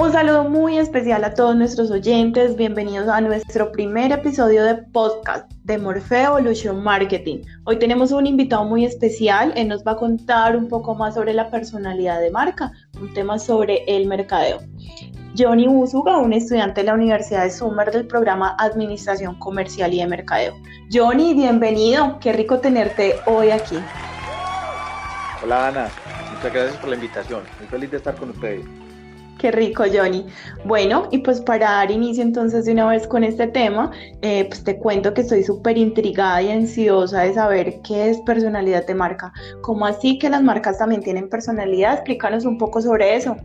Un saludo muy especial a todos nuestros oyentes. Bienvenidos a nuestro primer episodio de podcast de Morfe Evolution Marketing. Hoy tenemos un invitado muy especial. Él nos va a contar un poco más sobre la personalidad de marca, un tema sobre el mercadeo. Johnny Usuga, un estudiante de la Universidad de Summer del programa Administración Comercial y de Mercadeo. Johnny, bienvenido. Qué rico tenerte hoy aquí. Hola Ana, muchas gracias por la invitación. Muy feliz de estar con ustedes. Qué rico, Johnny. Bueno, y pues para dar inicio entonces de una vez con este tema, eh, pues te cuento que estoy súper intrigada y ansiosa de saber qué es personalidad de marca. ¿Cómo así que las marcas también tienen personalidad? Explícanos un poco sobre eso.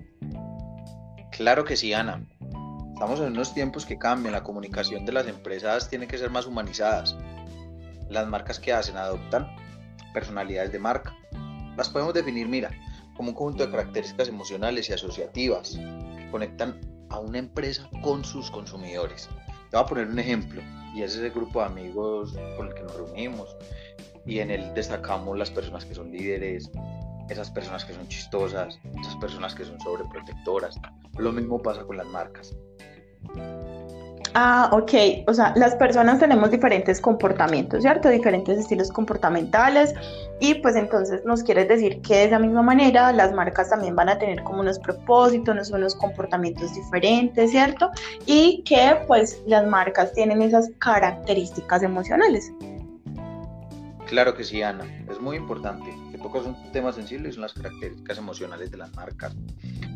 Claro que sí, Ana. Estamos en unos tiempos que cambian, la comunicación de las empresas tiene que ser más humanizadas. Las marcas que hacen adoptan personalidades de marca. Las podemos definir, mira, como un conjunto de características emocionales y asociativas que conectan a una empresa con sus consumidores. Te voy a poner un ejemplo, y es ese grupo de amigos con el que nos reunimos, y en él destacamos las personas que son líderes, esas personas que son chistosas, esas personas que son sobreprotectoras. Lo mismo pasa con las marcas. Ah, ok. O sea, las personas tenemos diferentes comportamientos, ¿cierto? Diferentes estilos comportamentales. Y pues entonces nos quieres decir que de esa misma manera las marcas también van a tener como unos propósitos, unos comportamientos diferentes, ¿cierto? Y que pues las marcas tienen esas características emocionales. Claro que sí, Ana. Es muy importante. Que tocas un tema sensible y son las características emocionales de las marcas.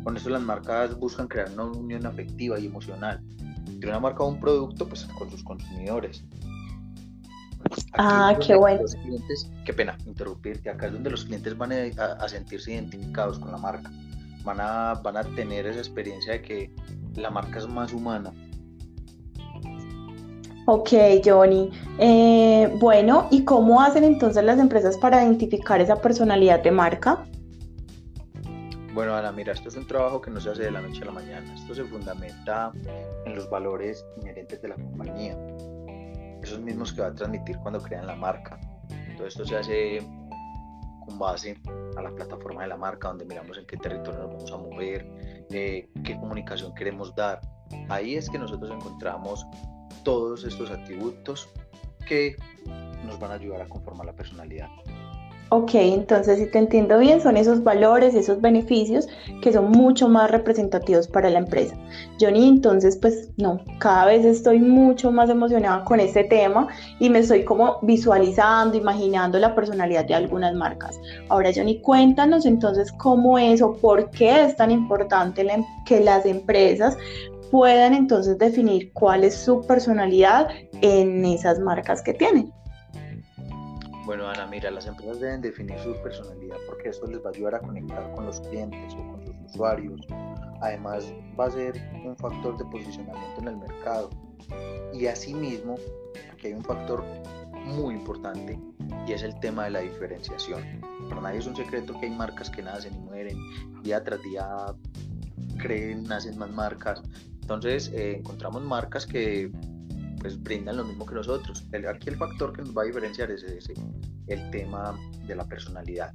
Con esto las marcas buscan crear una unión afectiva y emocional de una marca o un producto pues, con sus consumidores. ah, qué bueno. qué pena interrumpirte, acá es donde los clientes van a, sentirse identificados con la marca, van a, van a tener esa experiencia de que la marca es más humana. Ok, Johnny. Eh, bueno, ¿y cómo hacen entonces las empresas para identificar esa personalidad de marca? Bueno, Ana, mira, esto es un trabajo que no se hace de la noche a la mañana. Esto se fundamenta en los valores inherentes de la compañía. Esos mismos que va a transmitir cuando crean la marca. Todo esto se hace con base a la plataforma de la marca, donde miramos en qué territorio nos vamos a mover, eh, qué comunicación queremos dar. Ahí es que nosotros encontramos todos estos atributos que nos van a ayudar a conformar la personalidad. Ok, entonces si te entiendo bien, son esos valores, esos beneficios que son mucho más representativos para la empresa. Johnny, entonces pues no, cada vez estoy mucho más emocionada con este tema y me estoy como visualizando, imaginando la personalidad de algunas marcas. Ahora Johnny, cuéntanos entonces cómo es o por qué es tan importante em, que las empresas puedan entonces definir cuál es su personalidad en esas marcas que tienen. Bueno, Ana, mira, las empresas deben definir su personalidad porque esto les va a ayudar a conectar con los clientes o con sus usuarios. Además, va a ser un factor de posicionamiento en el mercado. Y asimismo, aquí hay un factor muy importante y es el tema de la diferenciación. Para nadie es un secreto que hay marcas que nacen y mueren, día tras día creen, nacen más marcas. Entonces, eh, encontramos marcas que pues brindan lo mismo que nosotros. aquí el factor que nos va a diferenciar es el tema de la personalidad.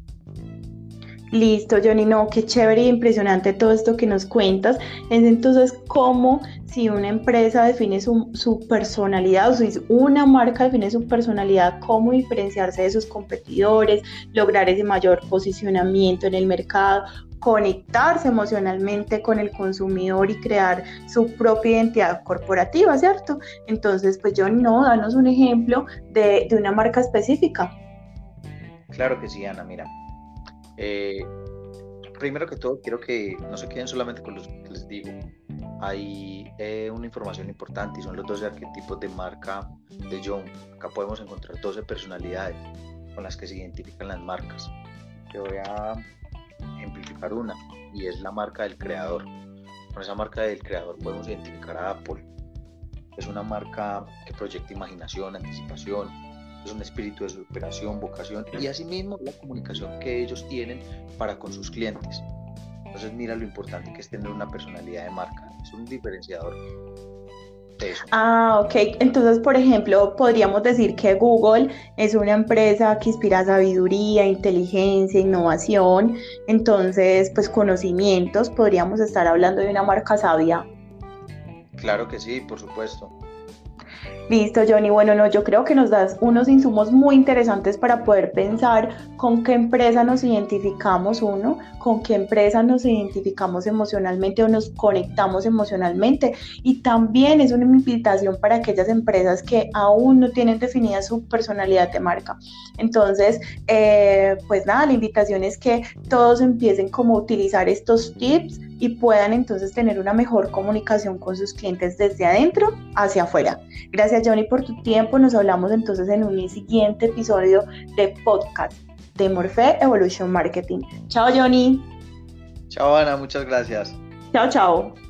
Listo, Johnny, no, qué chévere y impresionante todo esto que nos cuentas. Es entonces cómo si una empresa define su, su, personalidad o si una marca define su personalidad, cómo diferenciarse de sus competidores, lograr ese mayor posicionamiento en el mercado, conectarse emocionalmente con el consumidor y crear su propia identidad corporativa, ¿cierto? Entonces, pues yo no, danos un ejemplo de, una marca específica. Claro que sí, Ana, mira. Eh, primero que todo, quiero que no se queden solamente con los que les digo. Hay eh, una información importante y son los 12 arquetipos de marca de John. Acá podemos encontrar 12 personalidades con las que se identifican las marcas. Te voy a ejemplificar una, y es la marca del creador. Con esa marca del creador podemos identificar a Apple. Es una marca que proyecta imaginación, anticipación, es un espíritu de superación, vocación y asimismo la comunicación que ellos tienen para con sus clientes. Entonces mira lo importante que es tener una personalidad de marca, es un diferenciador. Ah, ok. Entonces, por ejemplo, podríamos decir que Google es una empresa que inspira sabiduría, inteligencia, innovación. Entonces, pues conocimientos, podríamos estar hablando de una marca sabia. Claro que sí, por supuesto. Listo, Johnny. Bueno, no, yo creo que nos das unos insumos muy interesantes para poder pensar con qué empresa nos identificamos, uno, con qué empresa nos identificamos emocionalmente o nos conectamos emocionalmente. Y también es una invitación para aquellas empresas que aún no tienen definida su personalidad de marca. Entonces, eh, pues nada, la invitación es que todos empiecen como a utilizar estos tips y puedan entonces tener una mejor comunicación con sus clientes desde adentro hacia afuera. Gracias Johnny por tu tiempo. Nos hablamos entonces en un siguiente episodio de podcast de Morphe Evolution Marketing. Chao Johnny. Chao Ana, muchas gracias. Chao, chao.